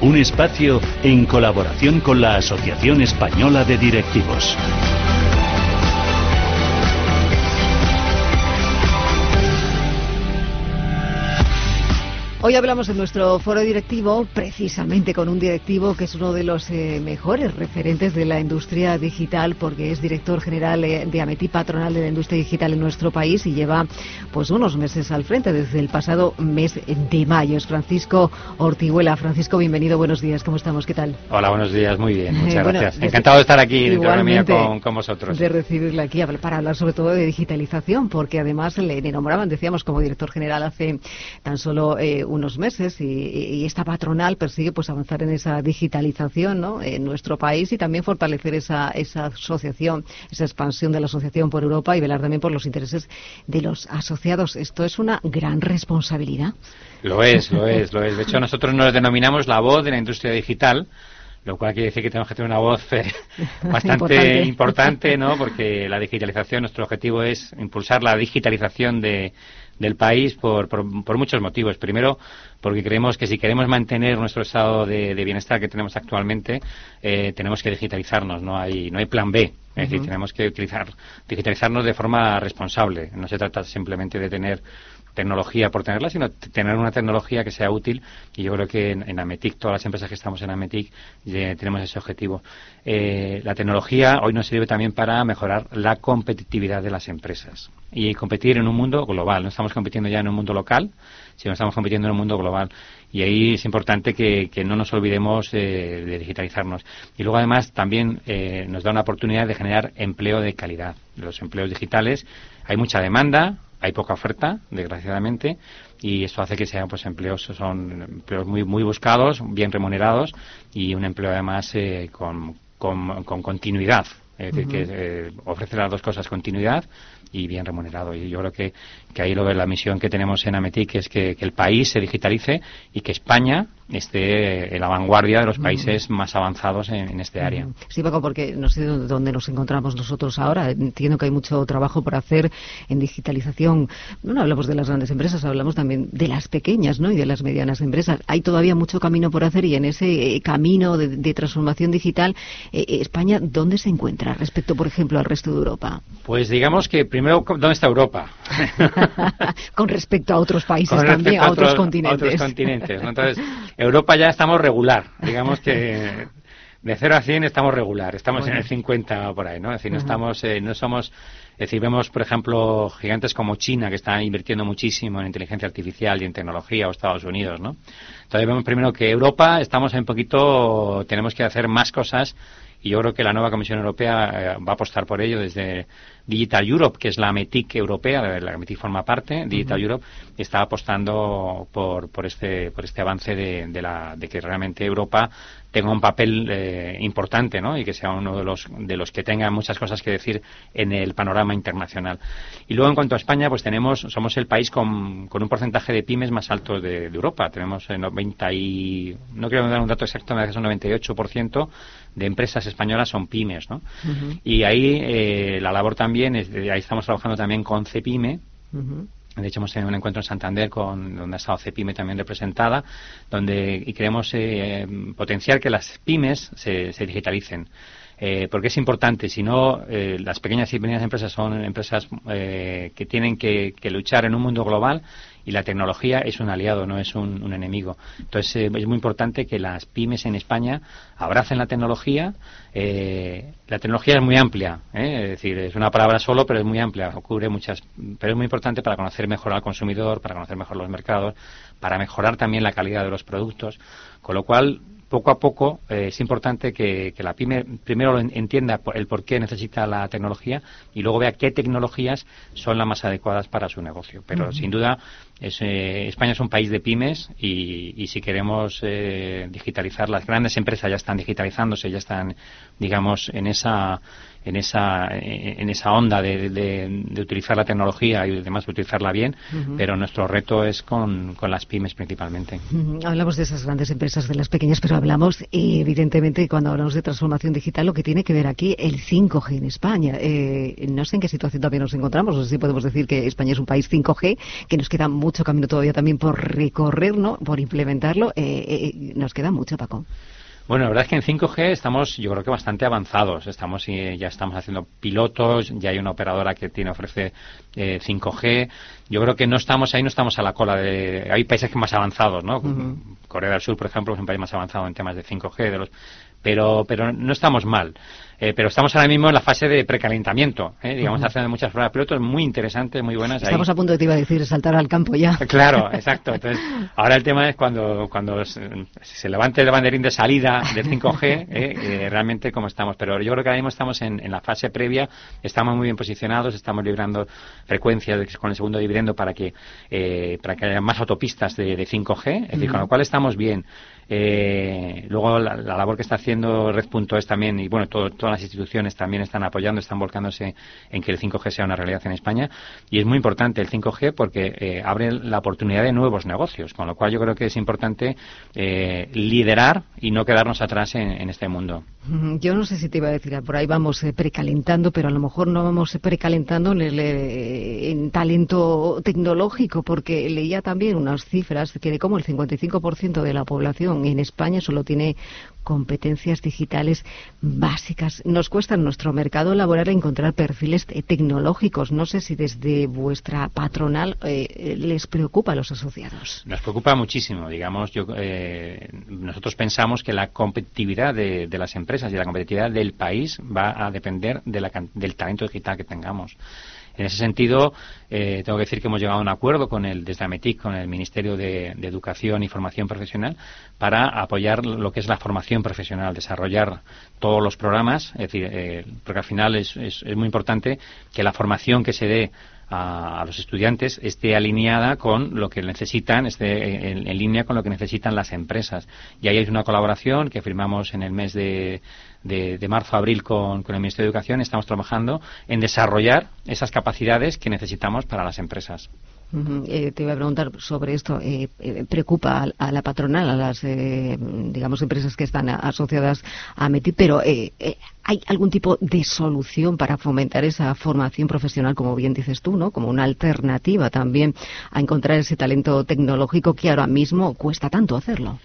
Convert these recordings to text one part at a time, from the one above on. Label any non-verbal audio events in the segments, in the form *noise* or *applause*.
un espacio en colaboración con la Asociación Española de Directivos. Hoy hablamos en nuestro foro directivo precisamente con un directivo que es uno de los eh, mejores referentes de la industria digital porque es director general eh, de Ametí Patronal de la Industria Digital en nuestro país y lleva pues unos meses al frente desde el pasado mes de mayo. Es Francisco Ortiguela. Francisco, bienvenido, buenos días, ¿cómo estamos? ¿Qué tal? Hola, buenos días, muy bien, muchas gracias. Encantado de estar aquí Economía con, con, vosotros. De recibirle aquí para hablar sobre todo de digitalización porque además le, nombraban, decíamos, como director general hace tan solo... Unos meses y, esta patronal persigue pues avanzar en esa digitalización ¿no? en nuestro país y también fortalecer esa, esa asociación, esa expansión de la asociación por Europa y velar también por los intereses de los asociados. Esto es una gran responsabilidad. Lo es, lo es, lo es. De hecho, nosotros nos denominamos la voz de la industria digital lo cual quiere decir que tenemos que tener una voz eh, *laughs* bastante importante. ¿no? Porque la digitalización, nuestro objetivo es impulsar la digitalización de, del país por, por, muchos motivos. Primero, porque creemos que si queremos mantener nuestro estado de, bienestar que tenemos actualmente, eh, tenemos que digitalizarnos, no hay, no hay plan B. Es decir, tenemos que utilizar, digitalizarnos de forma responsable. No se trata simplemente de tener tecnología por tenerla, sino tener una tecnología que sea útil. Y yo creo que en, Ametic, todas las empresas que estamos en Ametic, tenemos ese objetivo. Eh, la tecnología hoy nos sirve también para mejorar la competitividad de las empresas y competir en un mundo global. No estamos compitiendo ya en un mundo local, sino estamos compitiendo en un mundo global. Y ahí es importante que, no nos olvidemos de digitalizarnos. Y luego, además, también eh, nos da una oportunidad de generar empleo de calidad. Los empleos digitales, hay mucha demanda, hay poca oferta, desgraciadamente, y esto hace que sean pues empleos son empleos muy muy buscados, bien remunerados y un empleo además eh, con, con, continuidad. Es decir, que eh, ofrece las dos cosas, continuidad y bien remunerado. Y yo creo que, que ahí lo ve la misión que tenemos en Ametic es que, que el país se digitalice y que España esté en la vanguardia de los países más avanzados en, este área. Sí, Paco, porque no sé dónde nos encontramos nosotros ahora. Entiendo que hay mucho trabajo por hacer en digitalización. No hablamos de las grandes empresas, hablamos también de las pequeñas ¿no? y de las medianas empresas. Hay todavía mucho camino por hacer y en ese eh, camino de, transformación digital, eh, eh, España, ¿dónde se encuentra respecto, por ejemplo, al resto de Europa? Pues digamos que primero, ¿dónde está Europa? *laughs* Con respecto a otros países también, a otros, continentes. A otros continentes. Entonces, *laughs* Europa ya estamos regular, digamos que de 0 a 100 estamos regular, estamos en el 50 por ahí, ¿no? Es decir, no estamos, eh, no somos, es decir, vemos, por ejemplo, gigantes como China que están invirtiendo muchísimo en inteligencia artificial y en tecnología o Estados Unidos, ¿no? Entonces vemos primero que Europa estamos un poquito, tenemos que hacer más cosas y yo creo que la nueva Comisión Europea eh, va a apostar por ello desde Digital Europe, que es la METIC europea, de la METIC forma parte, Digital Europe, está apostando por, por, este, por este avance de, de, la, de que realmente Europa tenga un papel eh, importante ¿no? y que sea uno de los, de los que tenga muchas cosas que decir en el panorama internacional. Y luego, en cuanto a España, pues tenemos, somos el país con, con un porcentaje de pymes más alto de, Europa. Tenemos el 90 y, no quiero dar un dato exacto, me parece un 98% de empresas españolas son pymes. ¿no? Y ahí eh, la labor también, es, ahí estamos trabajando también con CEPIME. De hecho, hemos tenido un encuentro en Santander con donde ha estado también representada, donde y queremos eh, potenciar que las pymes se, se digitalicen. Eh, porque es importante, si no, eh, las pequeñas y medianas empresas son empresas eh, que tienen que, luchar en un mundo global y la tecnología es un aliado, no es un, enemigo. Entonces eh, es muy importante que las pymes en España abracen la tecnología. Eh, la tecnología es muy amplia, ¿eh? es decir, es una palabra solo, pero es muy amplia, cubre muchas, pero es muy importante para conocer mejor al consumidor, para conocer mejor los mercados, para mejorar también la calidad de los productos, con lo cual poco a poco eh, es importante que, la pyme primero entienda el por qué necesita la tecnología y luego vea qué tecnologías son las más adecuadas para su negocio. Pero sin duda España es un país de pymes y, si queremos digitalizar, las grandes empresas ya están digitalizándose, ya están, digamos, en esa en esa, en esa onda de, de, utilizar la tecnología y además de utilizarla bien, pero nuestro reto es con, con las pymes principalmente. Hablamos de esas grandes empresas, de las pequeñas, pero hablamos evidentemente cuando hablamos de transformación digital lo que tiene que ver aquí el 5G en España. Eh, no sé en qué situación también nos encontramos, no sé si podemos decir que España es un país 5G, que nos queda mucho camino todavía también por recorrer, ¿no? por implementarlo. Eh, eh, nos queda mucho, Paco. Bueno, la verdad es que en 5G estamos, yo creo que bastante avanzados. Estamos ya estamos haciendo pilotos, ya hay una operadora que tiene ofrece 5G. Eh, yo creo que no estamos ahí, no estamos a la cola de. Hay países que más avanzados, ¿no? Corea del Sur, por ejemplo, es un país más avanzado en temas de 5G, de los, pero pero no estamos mal. Eh, pero estamos ahora mismo en la fase de precalentamiento, ¿eh? digamos, haciendo muchas pruebas pilotos muy interesantes, muy buenas. Estamos a punto de, te iba a decir, saltar al campo ya. *laughs* Claro, exacto. Entonces, ahora el tema es cuando, cuando se, levante el banderín de salida del 5G, ¿eh? *laughs* eh, realmente cómo estamos. Pero yo creo que ahora mismo estamos en, en, la fase previa, estamos muy bien posicionados, estamos librando frecuencias con el segundo dividendo para que, eh, para que haya más autopistas de, de 5G, es decir, con lo cual estamos bien. Eh, luego la, labor que está haciendo Red.es también, y bueno, todas las instituciones también están apoyando, están volcándose en que el 5G sea una realidad en España. Y es muy importante el 5G porque eh, abre la oportunidad de nuevos negocios, con lo cual yo creo que es importante eh, liderar y no quedarnos atrás en, este mundo. Yo no sé si te iba a decir, por ahí vamos eh, precalentando, pero a lo mejor no vamos precalentando en, en talento tecnológico, porque leía también unas cifras que de cómo el 55% de la población en España solo tiene competencias digitales básicas. Nos cuesta en nuestro mercado laboral encontrar perfiles tecnológicos. No sé si desde vuestra patronal eh, les preocupa a los asociados. Nos preocupa muchísimo. Digamos, yo, eh, nosotros pensamos que la competitividad de, las empresas y la competitividad del país va a depender del talento digital que tengamos. En ese sentido, eh, tengo que decir que hemos llegado a un acuerdo con el, desde Ametic, con el Ministerio de, Educación y Formación Profesional, para apoyar lo que es la formación profesional, desarrollar todos los programas, es decir, eh, porque al final es, es, muy importante que la formación que se dé a, los estudiantes esté alineada con lo que necesitan, esté en, línea con lo que necesitan las empresas. Y ahí hay una colaboración que firmamos en el mes de, de, marzo-abril con, con el Ministerio de Educación. Estamos trabajando en desarrollar esas capacidades que necesitamos para las empresas. Eh, te iba a preguntar sobre esto. Eh, eh, ¿Preocupa a, la patronal, a las, digamos, empresas que están asociadas a METI, pero ¿hay algún tipo de solución para fomentar esa formación profesional, como bien dices tú, ¿no? Como una alternativa también a encontrar ese talento tecnológico que ahora mismo cuesta tanto hacerlo?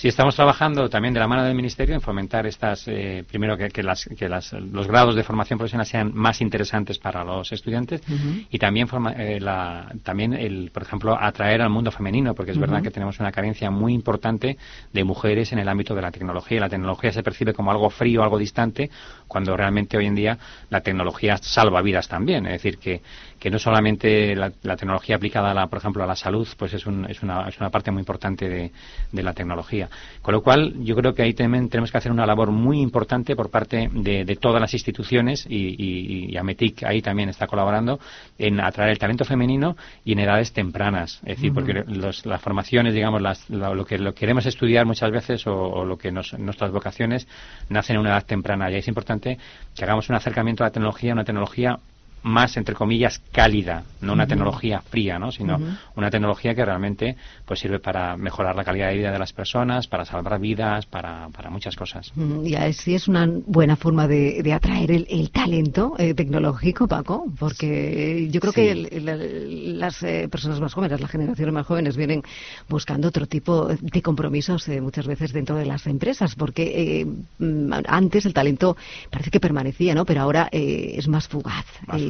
Sí, estamos trabajando también de la mano del Ministerio en fomentar estas, eh, primero que, que, las, que las, los grados de formación profesional sean más interesantes para los estudiantes y también, eh, la, también el, por ejemplo, atraer al mundo femenino, porque es verdad que tenemos una carencia muy importante de mujeres en el ámbito de la tecnología. La tecnología se percibe como algo frío, algo distante, cuando realmente hoy en día la tecnología salva vidas también. Es decir, que, que no solamente la, tecnología aplicada, a la, por ejemplo, a la salud, pues es, un, es, una, es una parte muy importante de, de la tecnología. Con lo cual, yo creo que ahí también tenemos que hacer una labor muy importante por parte de, todas las instituciones y, y, Ametic ahí también está colaborando en atraer el talento femenino y en edades tempranas. Es decir, porque las formaciones, digamos, lo, que lo queremos estudiar muchas veces o, lo que nuestras vocaciones nacen en una edad temprana. Y es importante que hagamos un acercamiento a la tecnología, una tecnología más entre comillas cálida, no una tecnología fría, ¿no? sino una tecnología que realmente pues sirve para mejorar la calidad de vida de las personas, para salvar vidas, para, para muchas cosas. Y así es una buena forma de, de atraer el, talento eh, tecnológico, Paco, porque yo creo que las eh, personas más jóvenes, las generaciones más jóvenes vienen buscando otro tipo de compromisos eh, muchas veces dentro de las empresas, porque mm, antes el talento parece que permanecía, ¿no? Pero ahora es más fugaz.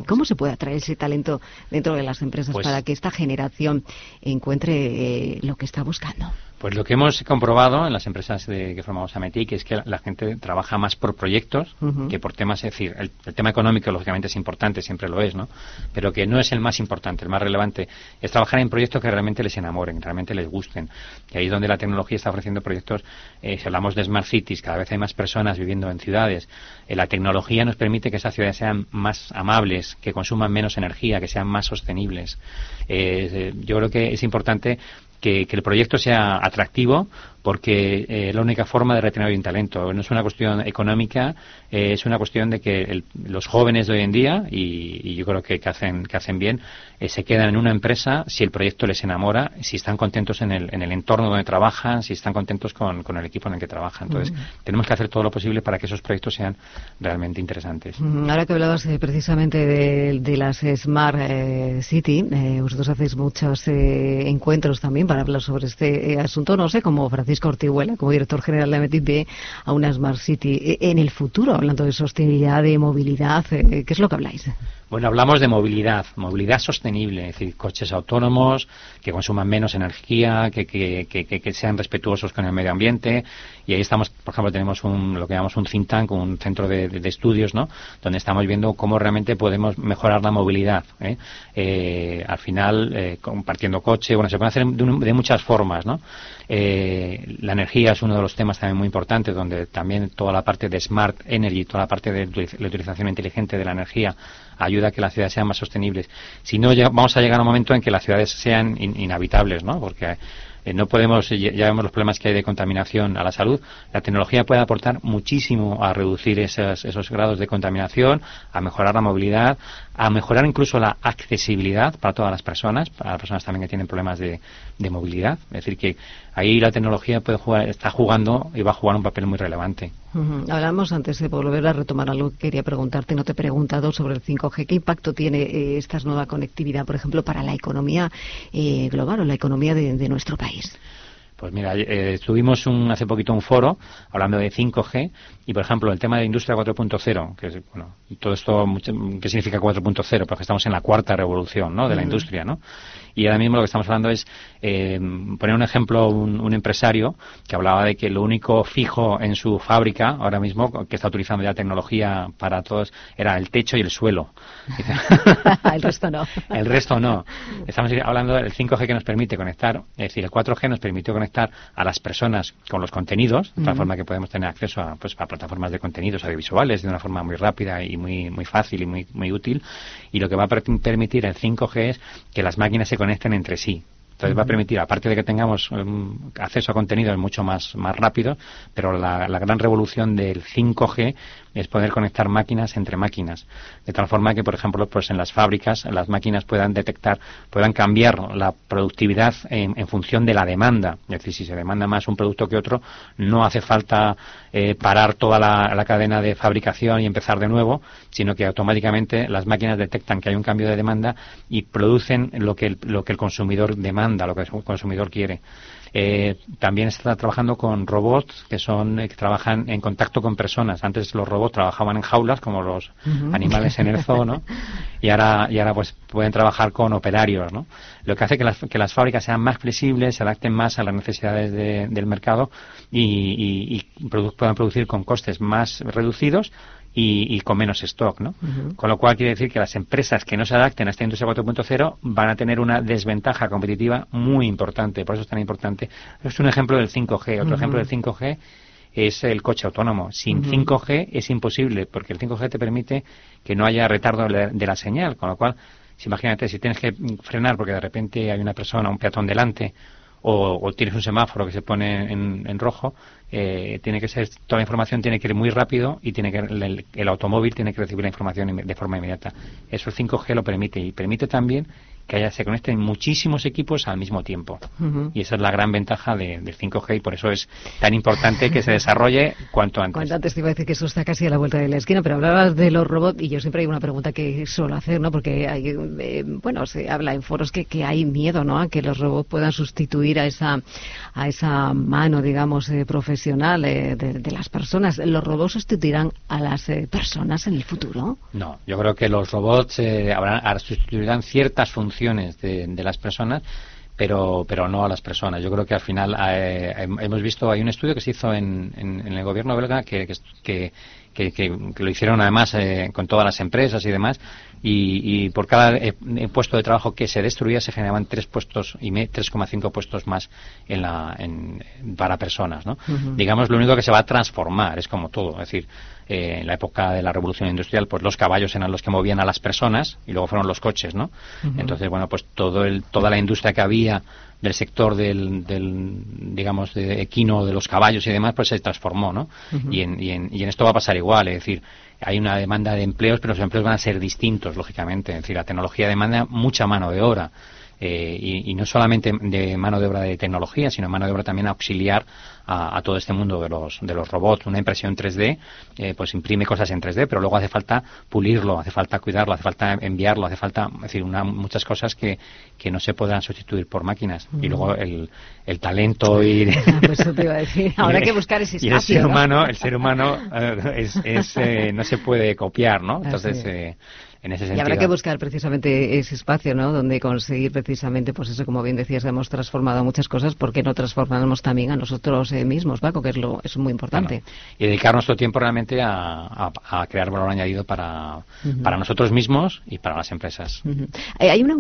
¿Cómo se puede atraer ese talento dentro de las empresas pues para que esta generación encuentre eh, lo que está buscando? Pues lo que hemos comprobado en las empresas de, que formamos Ametic es que la, gente trabaja más por proyectos que por temas, es decir, el, tema económico lógicamente es importante, siempre lo es, ¿no? Pero que no es el más importante, el más relevante es trabajar en proyectos que realmente les enamoren, realmente les gusten. Y ahí es donde la tecnología está ofreciendo proyectos, eh, si hablamos de Smart Cities, cada vez hay más personas viviendo en ciudades, eh, la tecnología nos permite que esas ciudades sean más amables, que consuman menos energía, que sean más sostenibles. Eh, yo creo que es importante que, el proyecto sea atractivo porque eh, la única forma de retener un talento. No es una cuestión económica, eh, es una cuestión de que los jóvenes de hoy en día, y, yo creo que, hacen, que hacen bien, eh, se quedan en una empresa si el proyecto les enamora, si están contentos en el, en el entorno donde trabajan, si están contentos con, el equipo en el que trabajan. Entonces, tenemos que hacer todo lo posible para que esos proyectos sean realmente interesantes. Ahora que hablabas precisamente de, las Smart City, vosotros hacéis muchos encuentros también para hablar sobre este asunto. No sé, como Francisco Ortihuela, como director general de AMETIP, a una Smart City. E, en el futuro, hablando de sostenibilidad, de movilidad, eh, ¿qué es lo que habláis? Bueno, hablamos de movilidad, movilidad sostenible, es decir, coches autónomos que consuman menos energía, que, que, que, sean respetuosos con el medio ambiente. Y ahí estamos, por ejemplo, tenemos un, lo que llamamos un think tank, un centro de, estudios, ¿no? Donde estamos viendo cómo realmente podemos mejorar la movilidad. ¿eh? Eh, al final, eh, compartiendo coche, bueno, se puede hacer de, muchas formas, ¿no? la energía es uno de los temas también muy importantes, donde también toda la parte de smart energy, toda la parte de la utilización inteligente de la energía ayuda a que las ciudades sean más sostenibles. Si no, vamos a llegar a un momento en que las ciudades sean inhabitables, ¿no? Porque eh, no podemos, ya vemos los problemas que hay de contaminación a la salud. La tecnología puede aportar muchísimo a reducir esos grados de contaminación, a mejorar la movilidad, a mejorar incluso la accesibilidad para todas las personas, para las personas también que tienen problemas de, movilidad. Es decir, que ahí la tecnología puede jugar, está jugando y va a jugar un papel muy relevante. Hablamos antes de volver a retomar algo que quería preguntarte, no te he preguntado sobre el 5G. ¿Qué impacto tiene eh, esta nueva conectividad, por ejemplo, para la economía eh, global o la economía de nuestro país? Pues mira, eh, tuvimos un, hace poquito un foro hablando de 5G y, por ejemplo, el tema de industria 4.0, que es, bueno, todo esto, ¿qué significa 4.0? Porque estamos en la cuarta revolución, ¿no? De la industria, ¿no? Y ahora mismo lo que estamos hablando es eh, poner un ejemplo, un, empresario que hablaba de que lo único fijo en su fábrica, ahora mismo, que está utilizando ya tecnología para todos, era el techo y el suelo. *laughs* el resto no. el resto no. Estamos hablando del 5G que nos permite conectar, es decir, el 4G nos permitió conectar a las personas con los contenidos, de tal forma que podemos tener acceso a, pues, a plataformas de contenidos audiovisuales de una forma muy rápida y muy, muy fácil y muy, muy útil. Y lo que va a permitir el 5G es que las máquinas se conecten entre sí. Entonces va a permitir, aparte de que tengamos um, acceso a contenidos mucho más, más rápido, pero la, gran revolución del 5G es poder conectar máquinas entre máquinas, de tal forma que, por ejemplo, pues en las fábricas las máquinas puedan detectar, puedan cambiar la productividad en, función de la demanda. Es decir, si se demanda más un producto que otro, no hace falta eh, parar toda la, cadena de fabricación y empezar de nuevo, sino que automáticamente las máquinas detectan que hay un cambio de demanda y producen lo que lo que el consumidor demanda, lo que el consumidor quiere. Eh, también está trabajando con robots que son eh, que trabajan en contacto con personas. Antes los robots trabajaban en jaulas como los animales en el zoo, ¿no? Y ahora y ahora pues pueden trabajar con operarios, ¿no? Lo que hace que las, que las fábricas sean más flexibles, se adapten más a las necesidades del mercado y, y puedan producir con costes más reducidos y, con menos stock, ¿no? Con lo cual quiere decir que las empresas que no se adapten a esta industria 4.0 van a tener una desventaja competitiva muy importante. Por eso es tan importante. Es un ejemplo del 5G. Otro ejemplo del 5G es el coche autónomo. Sin 5G es imposible, porque el 5G te permite que no haya retardo de la señal. Con lo cual, si imagínate, si tienes que frenar porque de repente hay una persona, un peatón delante, o, tienes un semáforo que se pone en, rojo, eh, tiene que ser toda la información tiene que ir muy rápido y tiene que el, el, automóvil tiene que recibir la información de forma inmediata. Eso el 5G lo permite y permite también que haya, se conecten muchísimos equipos al mismo tiempo. Y esa es la gran ventaja de, del 5G y por eso es tan importante que se desarrolle cuanto antes. Cuanto antes te iba a decir que eso está casi a la vuelta de la esquina, pero hablabas de los robots y yo siempre hay una pregunta que suelo hacer, ¿no? Porque hay, eh, bueno, se habla en foros que, que hay miedo, ¿no? A que los robots puedan sustituir a esa, a esa mano, digamos, eh, profesional eh, de, las personas. ¿Los robots sustituirán a las personas en el futuro? No, yo creo que los robots habrán, sustituirán ciertas funciones de, las personas, pero, pero no a las personas. Yo creo que al final eh, hemos visto, hay un estudio que se hizo en, en, el gobierno belga que, que, que, que, lo hicieron además eh, con todas las empresas y demás, y, y por cada eh, puesto de trabajo que se destruía se generaban tres puestos y 3,5 puestos más en la, en, para personas. ¿no? Digamos, lo único que se va a transformar, es como todo, es decir, eh, en la época de la revolución industrial, pues los caballos eran los que movían a las personas y luego fueron los coches, ¿no? Entonces, bueno, pues todo el, toda la industria que había del sector del, del, digamos, de equino de los caballos y demás, pues se transformó, ¿no? y, en, y, en, y en esto va a pasar igual, es decir, hay una demanda de empleos, pero los empleos van a ser distintos, lógicamente. Es decir, la tecnología demanda mucha mano de obra. Eh, y, no solamente de mano de obra de tecnología, sino mano de obra también auxiliar a, todo este mundo de los, de los robots. Una impresión 3D, eh, pues imprime cosas en 3D, pero luego hace falta pulirlo, hace falta cuidarlo, hace falta enviarlo, hace falta, es decir, una, muchas cosas que, que no se podrán sustituir por máquinas. Y luego el, el talento y... Ah, pues eso te iba a decir. *laughs* Ahora hay que buscar ese espacio. Y el ser humano, el ser humano eh, es, no se puede copiar, ¿no? Entonces, y habrá que buscar precisamente ese espacio, ¿no? Donde conseguir precisamente, pues eso, como bien decías, hemos transformado muchas cosas, porque no transformamos también a nosotros eh, mismos, Paco? Que es, lo, es muy importante. Y dedicar nuestro tiempo realmente a, crear valor añadido para, para nosotros mismos y para las empresas. Eh, hay una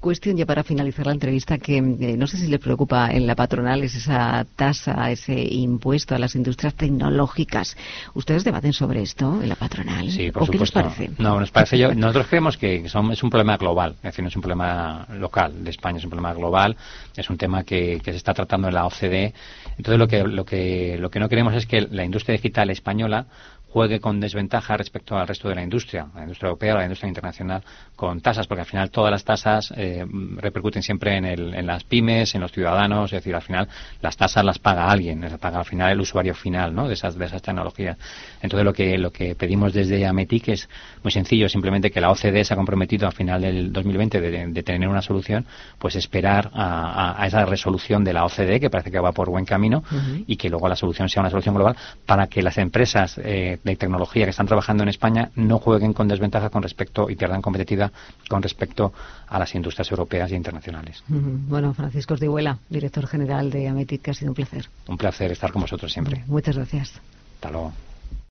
cuestión ya para finalizar la entrevista que eh, no sé si le preocupa en la patronal, es esa tasa, ese impuesto a las industrias tecnológicas. ¿Ustedes debaten sobre esto en la patronal? Sí, por ¿O qué les parece? No, nos parece yo *laughs* nosotros creemos que es un problema global, es decir, no es un problema local de España, es un problema global, es un tema que, se está tratando en la OCDE. Entonces, lo que, lo, que, lo que no queremos es que la industria digital española juegue con desventaja respecto al resto de la industria, la industria europea, la industria internacional, con tasas, porque al final todas las tasas eh, repercuten siempre en, el, en, las pymes, en los ciudadanos, es decir, al final las tasas las paga alguien, las paga al final el usuario final ¿no? de, esas, de esas tecnologías. Entonces lo que, lo que pedimos desde AMETIC es muy sencillo, simplemente que la OCDE se ha comprometido al final del 2020 de, tener una solución, pues esperar a, esa resolución de la OCDE, que parece que va por buen camino, y que luego la solución sea una solución global para que las empresas eh, de tecnología que están trabajando en España no jueguen con desventaja con respecto y pierdan competitividad con respecto a las industrias europeas e internacionales. Bueno, Francisco Osdihuela, director general de Ametit, que ha sido un placer. Un placer estar con vosotros siempre. Muchas gracias. Hasta luego.